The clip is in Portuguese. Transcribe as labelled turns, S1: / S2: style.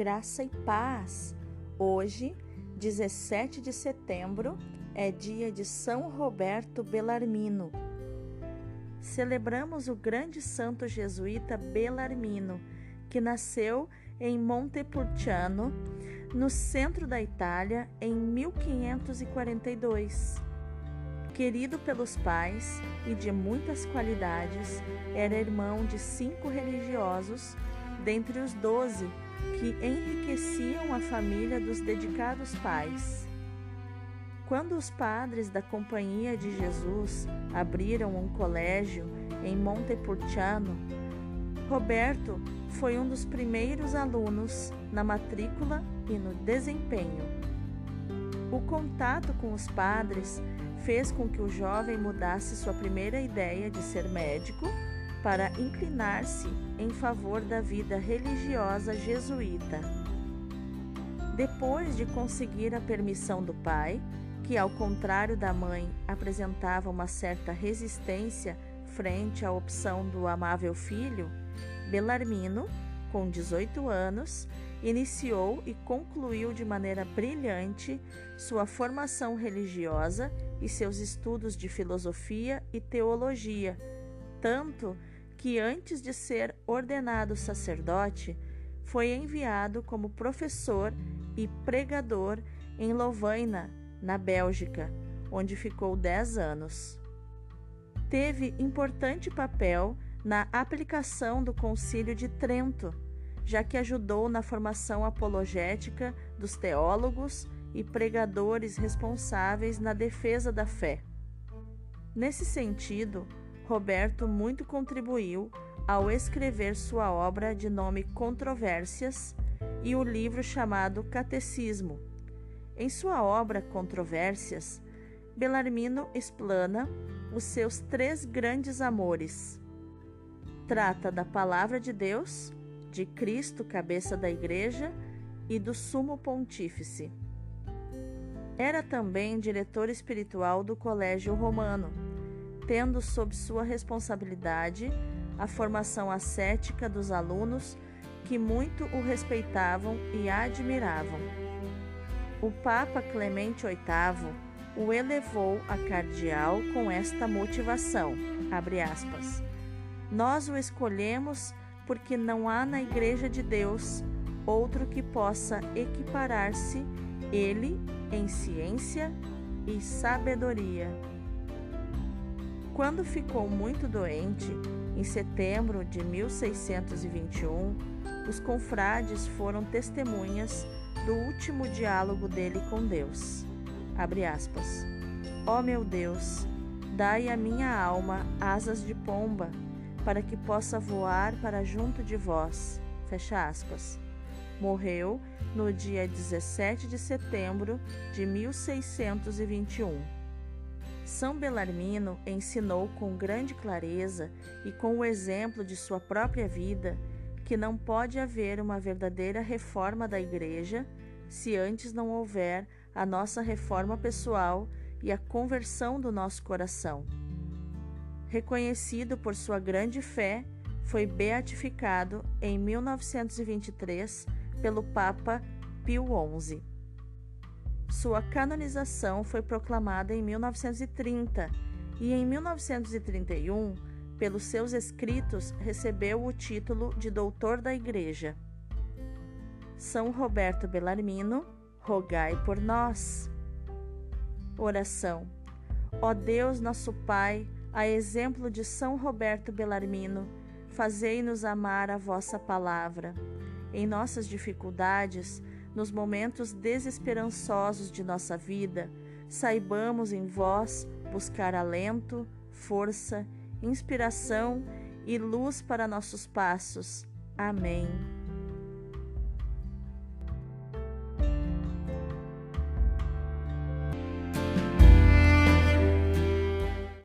S1: graça e paz. Hoje, 17 de setembro, é dia de São Roberto Belarmino. Celebramos o grande santo jesuíta Belarmino, que nasceu em Montepulciano, no centro da Itália, em 1542. Querido pelos pais e de muitas qualidades, era irmão de cinco religiosos, dentre os doze que enriqueciam a família dos dedicados pais. Quando os padres da Companhia de Jesus abriram um colégio em Montepulciano, Roberto foi um dos primeiros alunos na matrícula e no desempenho. O contato com os padres fez com que o jovem mudasse sua primeira ideia de ser médico para inclinar-se em favor da vida religiosa jesuíta. Depois de conseguir a permissão do pai, que ao contrário da mãe apresentava uma certa resistência frente à opção do amável filho, Belarmino, com 18 anos, iniciou e concluiu de maneira brilhante sua formação religiosa e seus estudos de filosofia e teologia, tanto que antes de ser ordenado sacerdote, foi enviado como professor e pregador em Lovaina, na Bélgica, onde ficou dez anos. Teve importante papel na aplicação do Concílio de Trento, já que ajudou na formação apologética dos teólogos e pregadores responsáveis na defesa da fé. Nesse sentido, Roberto muito contribuiu ao escrever sua obra de nome Controvérsias e o livro chamado Catecismo. Em sua obra Controvérsias, Belarmino explana os seus três grandes amores. Trata da palavra de Deus, de Cristo, cabeça da Igreja, e do Sumo Pontífice. Era também diretor espiritual do Colégio Romano, tendo sob sua responsabilidade a formação ascética dos alunos que muito o respeitavam e admiravam. O Papa Clemente VIII o elevou a cardeal com esta motivação, aspas, Nós o escolhemos porque não há na Igreja de Deus outro que possa equiparar-se ele em ciência e sabedoria. Quando ficou muito doente, em setembro de 1621, os confrades foram testemunhas do último diálogo dele com Deus. Abre aspas. Ó oh meu Deus, dai à minha alma asas de pomba, para que possa voar para junto de vós. Fecha aspas. Morreu no dia 17 de setembro de 1621. São Belarmino ensinou com grande clareza e com o exemplo de sua própria vida que não pode haver uma verdadeira reforma da Igreja se antes não houver a nossa reforma pessoal e a conversão do nosso coração. Reconhecido por sua grande fé, foi beatificado em 1923 pelo Papa Pio XI. Sua canonização foi proclamada em 1930 e em 1931, pelos seus escritos, recebeu o título de Doutor da Igreja. São Roberto Bellarmino, rogai por nós. Oração. Ó Deus, nosso Pai, a exemplo de São Roberto Bellarmino, fazei-nos amar a vossa palavra em nossas dificuldades, nos momentos desesperançosos de nossa vida, saibamos em vós buscar alento, força, inspiração e luz para nossos passos. Amém.